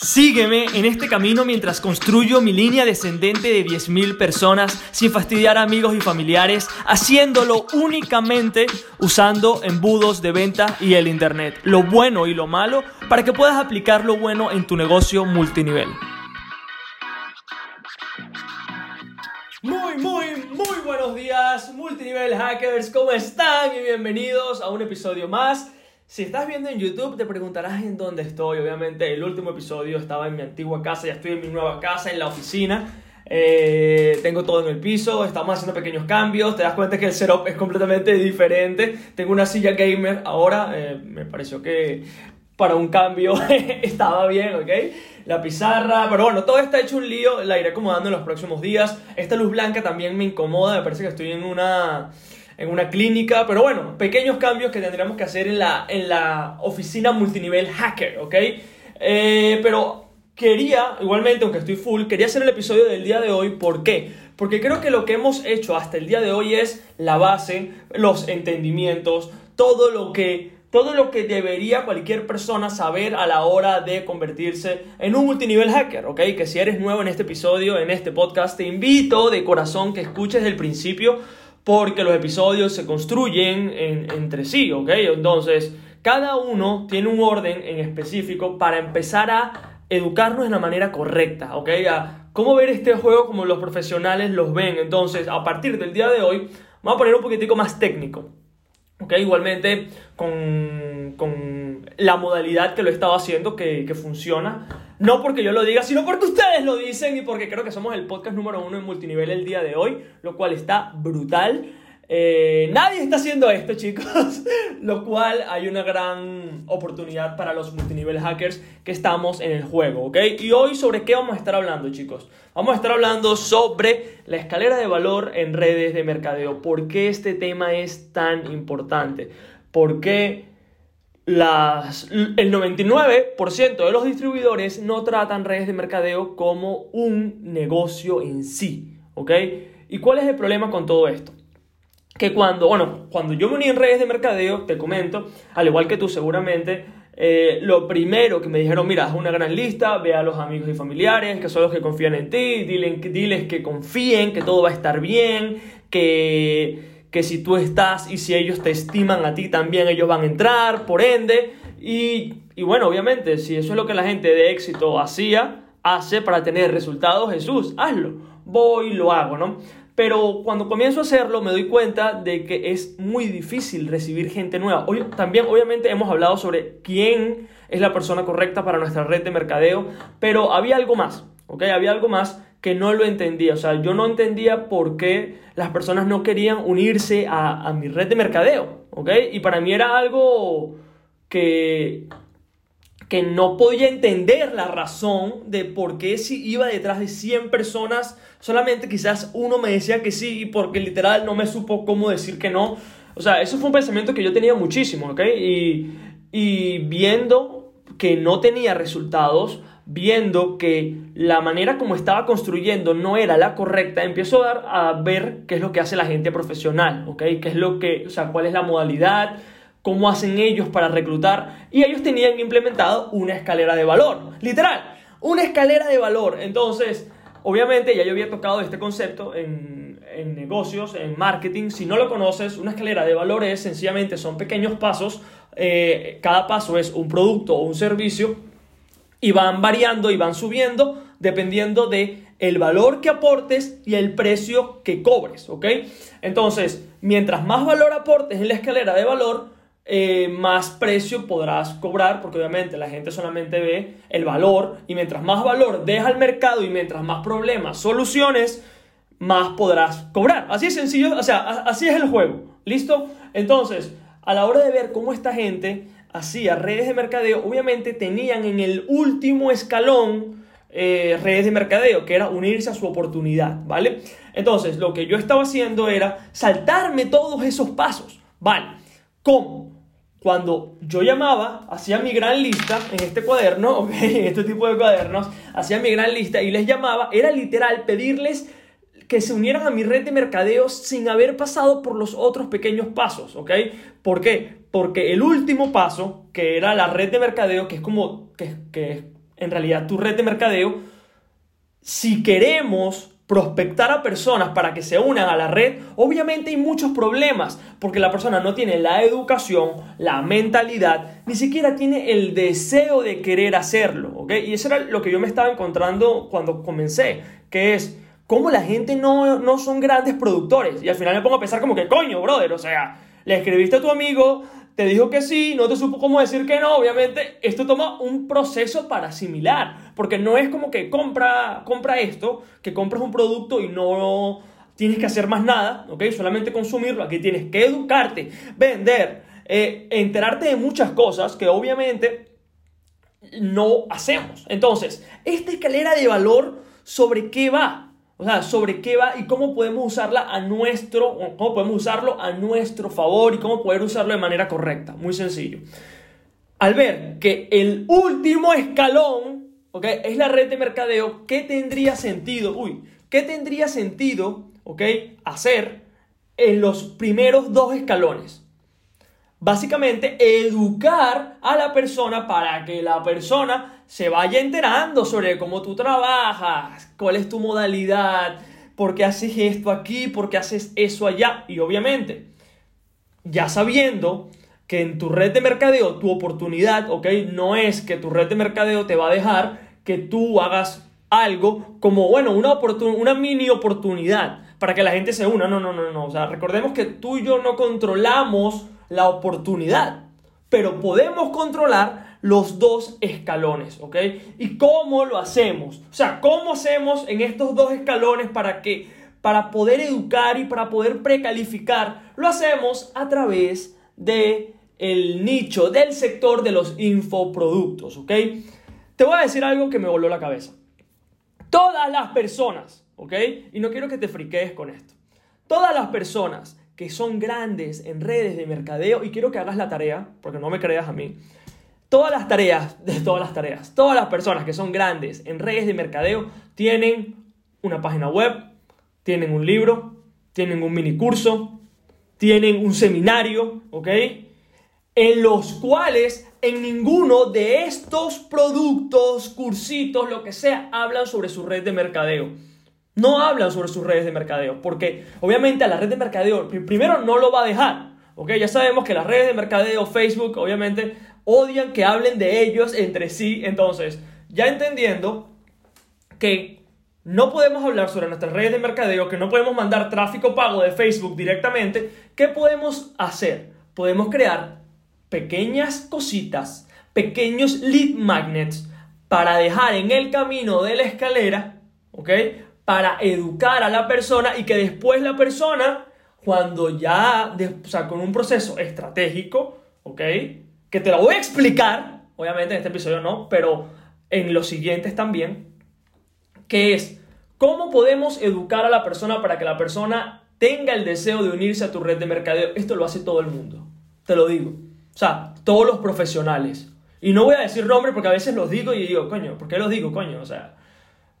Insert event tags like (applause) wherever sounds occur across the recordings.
Sígueme en este camino mientras construyo mi línea descendente de 10.000 personas sin fastidiar a amigos y familiares, haciéndolo únicamente usando embudos de venta y el Internet, lo bueno y lo malo, para que puedas aplicar lo bueno en tu negocio multinivel. Muy, muy, muy buenos días, multinivel hackers, ¿cómo están? Y bienvenidos a un episodio más si estás viendo en YouTube, te preguntarás en dónde estoy. Obviamente, el último episodio estaba en mi antigua casa, ya estoy en mi nueva casa, en la oficina. Eh, tengo todo en el piso, estamos haciendo pequeños cambios. Te das cuenta que el setup es completamente diferente. Tengo una silla gamer ahora, eh, me pareció que para un cambio (laughs) estaba bien, ¿ok? La pizarra, pero bueno, todo está hecho un lío, la iré acomodando en los próximos días. Esta luz blanca también me incomoda, me parece que estoy en una en una clínica, pero bueno, pequeños cambios que tendríamos que hacer en la, en la oficina multinivel hacker, ¿ok? Eh, pero quería, igualmente, aunque estoy full, quería hacer el episodio del día de hoy, ¿por qué? Porque creo que lo que hemos hecho hasta el día de hoy es la base, los entendimientos, todo lo que todo lo que debería cualquier persona saber a la hora de convertirse en un multinivel hacker, ¿ok? Que si eres nuevo en este episodio, en este podcast, te invito de corazón que escuches del principio porque los episodios se construyen entre sí, ¿ok? Entonces, cada uno tiene un orden en específico para empezar a educarnos de la manera correcta, ¿ok? A cómo ver este juego como los profesionales los ven. Entonces, a partir del día de hoy, vamos a poner un poquitico más técnico, ¿ok? Igualmente con, con la modalidad que lo he estado haciendo, que, que funciona no porque yo lo diga, sino porque ustedes lo dicen y porque creo que somos el podcast número uno en multinivel el día de hoy, lo cual está brutal. Eh, nadie está haciendo esto, chicos, (laughs) lo cual hay una gran oportunidad para los multinivel hackers que estamos en el juego, ¿ok? Y hoy sobre qué vamos a estar hablando, chicos. Vamos a estar hablando sobre la escalera de valor en redes de mercadeo. ¿Por qué este tema es tan importante? ¿Por qué las, el 99% de los distribuidores no tratan redes de mercadeo como un negocio en sí, ¿ok? ¿Y cuál es el problema con todo esto? Que cuando, bueno, cuando yo me uní en redes de mercadeo, te comento, al igual que tú seguramente, eh, lo primero que me dijeron, mira, haz una gran lista, ve a los amigos y familiares, que son los que confían en ti, diles, diles que confíen, que todo va a estar bien, que que si tú estás y si ellos te estiman a ti también ellos van a entrar, por ende. Y, y bueno, obviamente, si eso es lo que la gente de éxito hacía, hace para tener resultados, Jesús, hazlo. Voy y lo hago, ¿no? Pero cuando comienzo a hacerlo me doy cuenta de que es muy difícil recibir gente nueva. Hoy, también obviamente hemos hablado sobre quién es la persona correcta para nuestra red de mercadeo, pero había algo más, ¿ok? Había algo más que no lo entendía. O sea, yo no entendía por qué las personas no querían unirse a, mi red de mercadeo. ¿Ok? Y para mí era algo que, que no podía entender la razón de por qué si iba detrás de 100 personas, solamente quizás uno me decía que sí, y porque literal no me supo cómo decir que no. O sea, eso fue un pensamiento que yo tenía muchísimo, ¿ok? Y, y viendo que no tenía resultados, viendo que la manera como estaba construyendo no era la correcta, empiezo a, ver qué es lo que hace la gente profesional, ¿ok? ¿Qué es lo que, o sea, cuál es la modalidad, cómo hacen ellos para reclutar, y ellos tenían implementado una escalera de valor, literal, una escalera de valor. Entonces, obviamente ya yo había tocado este concepto en, en negocios, en marketing, si no lo conoces, una escalera de valor es sencillamente, son pequeños pasos, eh, cada paso es un producto o un servicio, y van variando y van subiendo dependiendo de el valor que aportes y el precio que cobres, ¿ok? Entonces, mientras más valor aportes en la escalera de valor, eh, más precio podrás cobrar, porque obviamente la gente solamente ve el valor y mientras más valor deja al mercado y mientras más problemas, soluciones, más podrás cobrar. Así es sencillo, o sea, así es el juego, ¿listo? Entonces, a la hora de ver cómo esta gente hacía redes de mercadeo, obviamente tenían en el último escalón eh, redes de mercadeo, que era unirse a su oportunidad, ¿vale? Entonces, lo que yo estaba haciendo era saltarme todos esos pasos, ¿vale? ¿Cómo? Cuando yo llamaba, hacía mi gran lista en este cuaderno, (laughs) ¿ok? En este tipo de cuadernos, hacía mi gran lista y les llamaba, era literal pedirles que se unieran a mi red de mercadeo sin haber pasado por los otros pequeños pasos, ¿ok? ¿Por qué? Porque el último paso, que era la red de mercadeo, que es como, que, que en realidad tu red de mercadeo, si queremos prospectar a personas para que se unan a la red, obviamente hay muchos problemas, porque la persona no tiene la educación, la mentalidad, ni siquiera tiene el deseo de querer hacerlo, ¿ok? Y eso era lo que yo me estaba encontrando cuando comencé, que es cómo la gente no, no son grandes productores. Y al final me pongo a pensar como que, coño, brother, o sea, le escribiste a tu amigo, te dijo que sí, no te supo cómo decir que no, obviamente esto toma un proceso para asimilar, porque no es como que compra, compra esto, que compras un producto y no tienes que hacer más nada, ¿ok? Solamente consumirlo, aquí tienes que educarte, vender, eh, enterarte de muchas cosas que obviamente no hacemos. Entonces, esta escalera de valor, ¿sobre qué va? O sea, sobre qué va y cómo podemos usarla a nuestro, cómo podemos usarlo a nuestro favor y cómo poder usarlo de manera correcta. Muy sencillo. Al ver que el último escalón, ¿ok? Es la red de mercadeo, ¿qué tendría sentido? Uy, ¿qué tendría sentido, ¿ok? Hacer en los primeros dos escalones. Básicamente, educar a la persona para que la persona se vaya enterando sobre cómo tú trabajas, cuál es tu modalidad, por qué haces esto aquí, por qué haces eso allá. Y obviamente, ya sabiendo que en tu red de mercadeo tu oportunidad, ¿ok? No es que tu red de mercadeo te va a dejar que tú hagas algo como, bueno, una, una mini oportunidad para que la gente se una. No, no, no, no. O sea, recordemos que tú y yo no controlamos la oportunidad, pero podemos controlar los dos escalones, ¿ok? ¿Y cómo lo hacemos? O sea, ¿cómo hacemos en estos dos escalones para que para poder educar y para poder precalificar? Lo hacemos a través de el nicho del sector de los infoproductos, ¿ok? Te voy a decir algo que me voló la cabeza. Todas las personas, ¿ok? Y no quiero que te friquees con esto. Todas las personas que son grandes en redes de mercadeo y quiero que hagas la tarea, porque no me creas a mí. Todas las tareas, de todas las tareas, todas las personas que son grandes en redes de mercadeo tienen una página web, tienen un libro, tienen un mini curso, tienen un seminario, ¿ok? En los cuales en ninguno de estos productos, cursitos, lo que sea, hablan sobre su red de mercadeo no hablan sobre sus redes de mercadeo, porque obviamente a la red de mercadeo primero no lo va a dejar, ¿ok? Ya sabemos que las redes de mercadeo, Facebook, obviamente odian que hablen de ellos entre sí, entonces, ya entendiendo que no podemos hablar sobre nuestras redes de mercadeo, que no podemos mandar tráfico pago de Facebook directamente, ¿qué podemos hacer? Podemos crear pequeñas cositas, pequeños lead magnets para dejar en el camino de la escalera, ¿ok? Para educar a la persona y que después la persona, cuando ya, o sea, con un proceso estratégico, ¿ok? Que te lo voy a explicar, obviamente en este episodio no, pero en los siguientes también, que es cómo podemos educar a la persona para que la persona tenga el deseo de unirse a tu red de mercadeo. Esto lo hace todo el mundo, te lo digo. O sea, todos los profesionales. Y no voy a decir nombre porque a veces los digo y digo, coño, ¿por qué los digo, coño? O sea,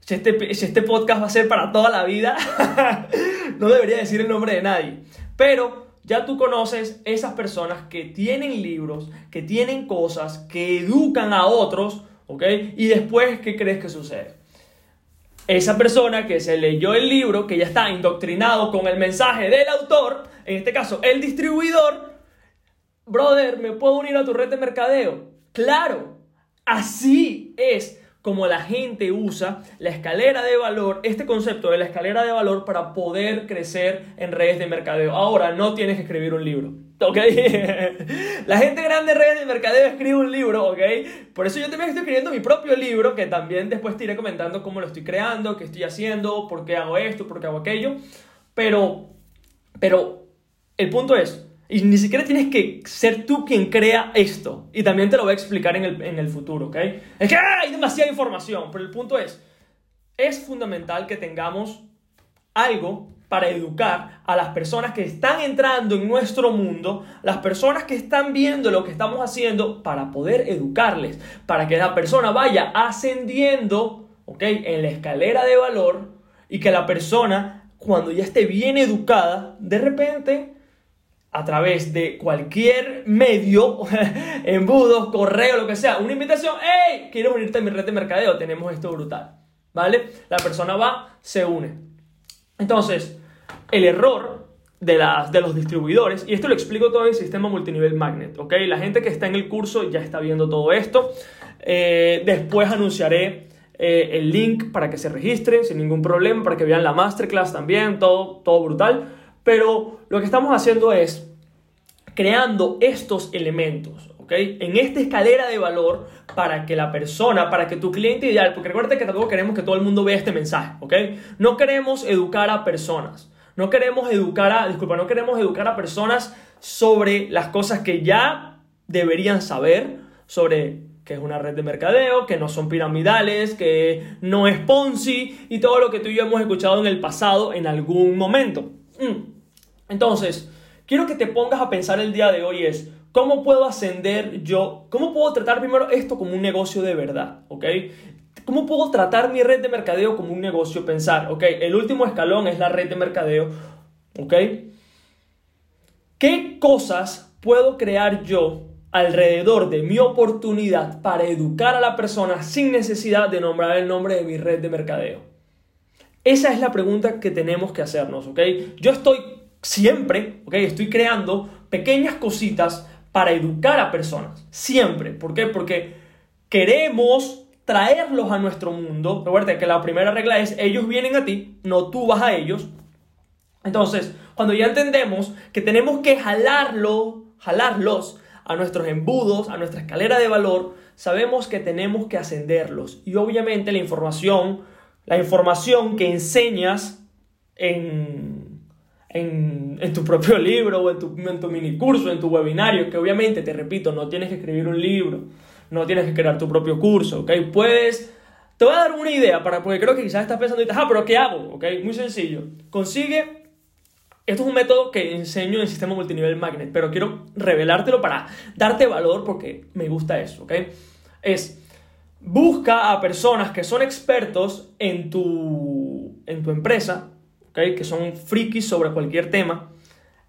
si este, este podcast va a ser para toda la vida, (laughs) no debería decir el nombre de nadie. Pero ya tú conoces esas personas que tienen libros, que tienen cosas, que educan a otros, ¿ok? Y después, ¿qué crees que sucede? Esa persona que se leyó el libro, que ya está indoctrinado con el mensaje del autor, en este caso el distribuidor, brother, ¿me puedo unir a tu red de mercadeo? Claro, así es como la gente usa la escalera de valor, este concepto de la escalera de valor para poder crecer en redes de mercadeo. Ahora, no tienes que escribir un libro. ¿Ok? (laughs) la gente grande en redes de mercadeo escribe un libro, ¿ok? Por eso yo también estoy escribiendo mi propio libro, que también después te iré comentando cómo lo estoy creando, qué estoy haciendo, por qué hago esto, por qué hago aquello. Pero, pero, el punto es, y ni siquiera tienes que ser tú quien crea esto. Y también te lo voy a explicar en el, en el futuro, ¿ok? Es que hay demasiada información, pero el punto es, es fundamental que tengamos algo para educar a las personas que están entrando en nuestro mundo, las personas que están viendo lo que estamos haciendo, para poder educarles, para que la persona vaya ascendiendo, ¿ok? En la escalera de valor y que la persona, cuando ya esté bien educada, de repente a través de cualquier medio, (laughs) embudos, correo, lo que sea, una invitación, hey, quiero unirte a mi red de mercadeo, tenemos esto brutal, ¿vale? La persona va, se une. Entonces, el error de, las, de los distribuidores, y esto lo explico todo en el sistema multinivel magnet, ¿ok? La gente que está en el curso ya está viendo todo esto. Eh, después anunciaré eh, el link para que se registren sin ningún problema, para que vean la masterclass también, todo, todo brutal. Pero lo que estamos haciendo es creando estos elementos, ¿ok? En esta escalera de valor para que la persona, para que tu cliente ideal, porque recuerda que tampoco queremos que todo el mundo vea este mensaje, ¿ok? No queremos educar a personas, no queremos educar a, disculpa, no queremos educar a personas sobre las cosas que ya deberían saber, sobre que es una red de mercadeo, que no son piramidales, que no es Ponzi y todo lo que tú y yo hemos escuchado en el pasado en algún momento. Mm. Entonces, quiero que te pongas a pensar el día de hoy es, ¿cómo puedo ascender yo? ¿Cómo puedo tratar primero esto como un negocio de verdad? ¿Ok? ¿Cómo puedo tratar mi red de mercadeo como un negocio? Pensar, ok, el último escalón es la red de mercadeo, ¿ok? ¿Qué cosas puedo crear yo alrededor de mi oportunidad para educar a la persona sin necesidad de nombrar el nombre de mi red de mercadeo? Esa es la pregunta que tenemos que hacernos, ¿ok? Yo estoy siempre, ¿ok? Estoy creando pequeñas cositas para educar a personas. Siempre. ¿Por qué? Porque queremos traerlos a nuestro mundo. Recuerda que la primera regla es ellos vienen a ti, no tú vas a ellos. Entonces, cuando ya entendemos que tenemos que jalarlo, jalarlos a nuestros embudos, a nuestra escalera de valor, sabemos que tenemos que ascenderlos. Y obviamente la información, la información que enseñas en, en, tu propio libro o en tu, en mini curso, en tu webinario, que obviamente, te repito, no tienes que escribir un libro, no tienes que crear tu propio curso, ¿ok? Puedes... Te voy a dar una idea, para, porque creo que quizás estás pensando, ah, pero ¿qué hago? ¿Ok? Muy sencillo. Consigue esto es un método que enseño en el sistema multinivel magnet, pero quiero revelártelo para darte valor porque me gusta eso, ¿ok? Es, busca a personas que son expertos en tu, en tu empresa, Que son frikis sobre cualquier tema,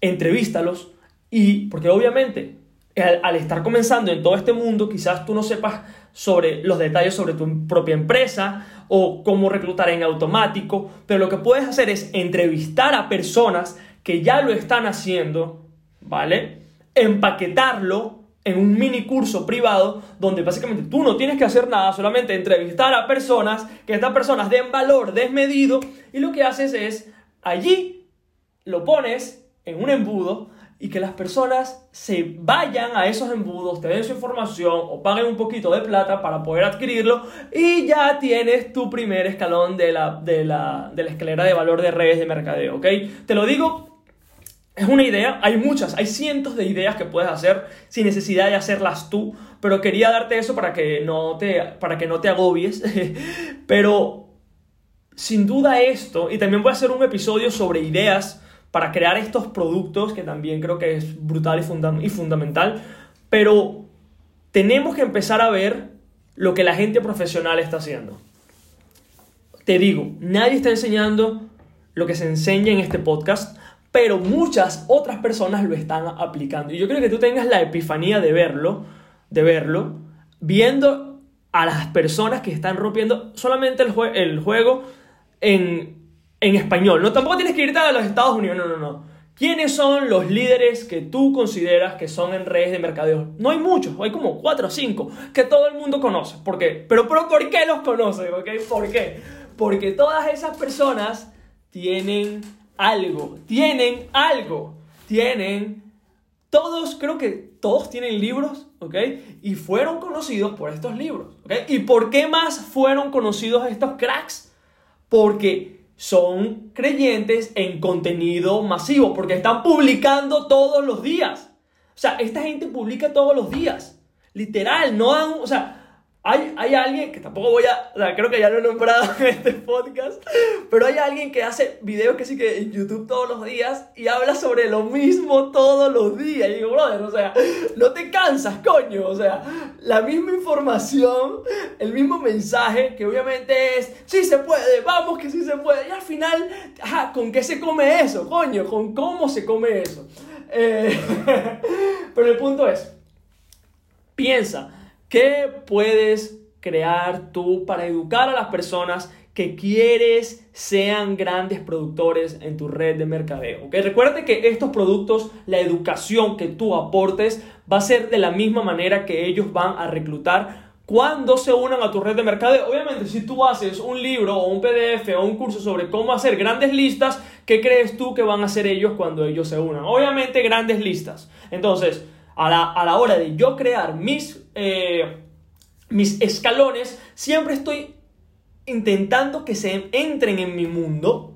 entrevístalos y, porque obviamente al, al, estar comenzando en todo este mundo, quizás tú no sepas sobre los detalles sobre tu propia empresa o cómo reclutar en automático, pero lo que puedes hacer es entrevistar a personas que ya lo están haciendo, ¿vale? Empaquetarlo en un mini curso privado donde básicamente tú no tienes que hacer nada, solamente entrevistar a personas, que estas personas den valor desmedido y lo que haces es allí lo pones en un embudo y que las personas se vayan a esos embudos, te den su información o paguen un poquito de plata para poder adquirirlo y ya tienes tu primer escalón de la, de la, de la escalera de valor de redes de mercadeo, ¿ok? Te lo digo, es una idea, hay muchas, hay cientos de ideas que puedes hacer sin necesidad de hacerlas tú, pero quería darte eso para que no te, para que no te agobies, (laughs) pero sin duda esto, y también voy a hacer un episodio sobre ideas, para crear estos productos, que también creo que es brutal y, y fundamental, pero tenemos que empezar a ver lo que la gente profesional está haciendo. Te digo, nadie está enseñando lo que se enseña en este podcast, pero muchas otras personas lo están aplicando. Y yo creo que tú tengas la epifanía de verlo, de verlo, viendo a las personas que están rompiendo solamente el, el juego en en español. No, tampoco tienes que irte a los Estados Unidos, no, no, no. ¿Quiénes son los líderes que tú consideras que son en redes de mercadeo? No hay muchos, hay como cuatro o cinco que todo el mundo conoce. ¿Por qué? Pero, pero ¿por qué los conoce? ¿Okay? ¿Por qué? Porque todas esas personas tienen algo, tienen algo, tienen... Todos, creo que todos tienen libros, ¿ok? Y fueron conocidos por estos libros, ¿ok? ¿Y por qué más fueron conocidos estos cracks? Porque son creyentes en contenido masivo porque están publicando todos los días. O sea, esta gente publica todos los días. Literal, no han, o sea, hay, hay alguien que tampoco voy a, o sea, creo que ya lo he nombrado (laughs) en este podcast, pero hay alguien que hace videos que sí que en YouTube todos los días y habla sobre lo mismo todos los días. Y digo, brother, o sea, no te cansas, coño. O sea, la misma información, el mismo mensaje, que obviamente es, sí se puede, vamos que sí se puede. Y al final, ajá, ¿con qué se come eso, coño? ¿Con cómo se come eso? Eh, (laughs) pero el punto es, piensa, ¿qué puedes crear tú para educar a las personas que quieres sean grandes productores en tu red de mercadeo. ¿okay? Recuerda que estos productos, la educación que tú aportes, va a ser de la misma manera que ellos van a reclutar cuando se unan a tu red de mercadeo. Obviamente, si tú haces un libro o un PDF o un curso sobre cómo hacer grandes listas, ¿qué crees tú que van a hacer ellos cuando ellos se unan? Obviamente, grandes listas. Entonces, a la, hora de yo crear mis, eh, mis escalones, siempre estoy intentando que se entren en mi mundo,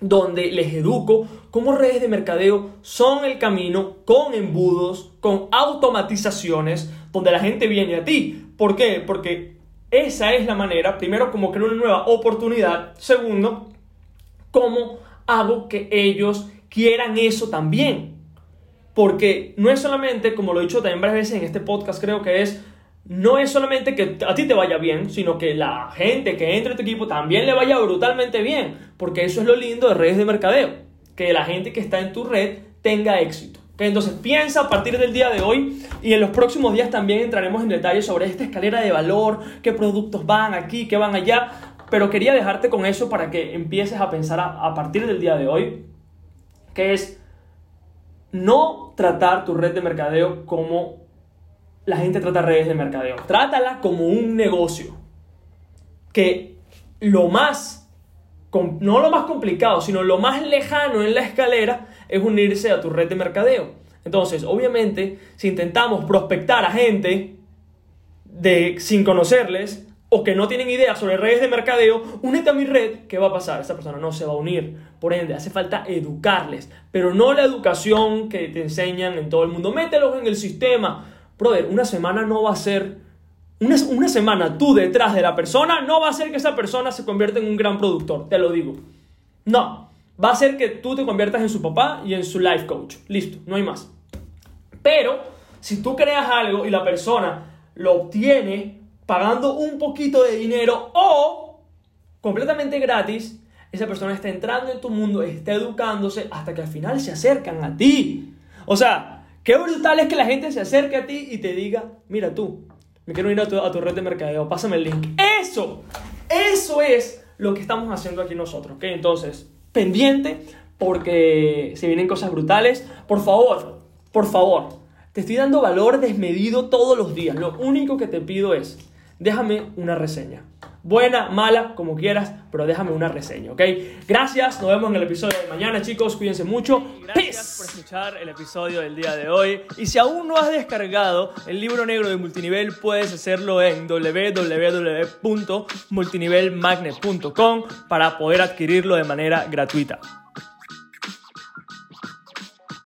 donde les educo cómo redes de mercadeo son el camino con embudos, con automatizaciones, donde la gente viene a ti. ¿Por qué? Porque esa es la manera, primero, como crear una nueva oportunidad, segundo, cómo hago que ellos quieran eso también. Porque no es solamente, como lo he dicho también varias veces en este podcast, creo que es no es solamente que a ti te vaya bien, sino que la gente que entra en tu equipo también le vaya brutalmente bien, porque eso es lo lindo de redes de mercadeo, que la gente que está en tu red tenga éxito. Entonces piensa a partir del día de hoy y en los próximos días también entraremos en detalle sobre esta escalera de valor, qué productos van aquí, qué van allá, pero quería dejarte con eso para que empieces a pensar a, a partir del día de hoy, que es no tratar tu red de mercadeo como la gente trata redes de mercadeo. Trátala como un negocio. Que lo más, no lo más complicado, sino lo más lejano en la escalera es unirse a tu red de mercadeo. Entonces, obviamente, si intentamos prospectar a gente de, sin conocerles o que no tienen idea sobre redes de mercadeo, únete a mi red, ¿qué va a pasar? Esta persona no se va a unir. Por ende, hace falta educarles, pero no la educación que te enseñan en todo el mundo. Mételos en el sistema brother, una semana no va a ser, una, una semana tú detrás de la persona no va a hacer que esa persona se convierta en un gran productor, te lo digo. No, va a ser que tú te conviertas en su papá y en su life coach. Listo, no hay más. Pero si tú creas algo y la persona lo obtiene pagando un poquito de dinero o completamente gratis, esa persona está entrando en tu mundo, está educándose hasta que al final se acercan a ti. O sea, Qué brutal es que la gente se acerque a ti y te diga, mira tú, me quiero ir a tu, red de mercadeo, pásame el link. Eso, eso es lo que estamos haciendo aquí nosotros, ¿ok? Entonces, pendiente porque se vienen cosas brutales. Por favor, por favor, te estoy dando valor desmedido todos los días. Lo único que te pido es, déjame una reseña. Buena, mala, como quieras, pero déjame una reseña, ¿ok? Gracias, nos vemos en el episodio de mañana, chicos. Cuídense mucho. Gracias por escuchar el episodio del día de hoy. Y si aún no has descargado el libro negro de multinivel, puedes hacerlo en www.multinivelmagnet.com para poder adquirirlo de manera gratuita.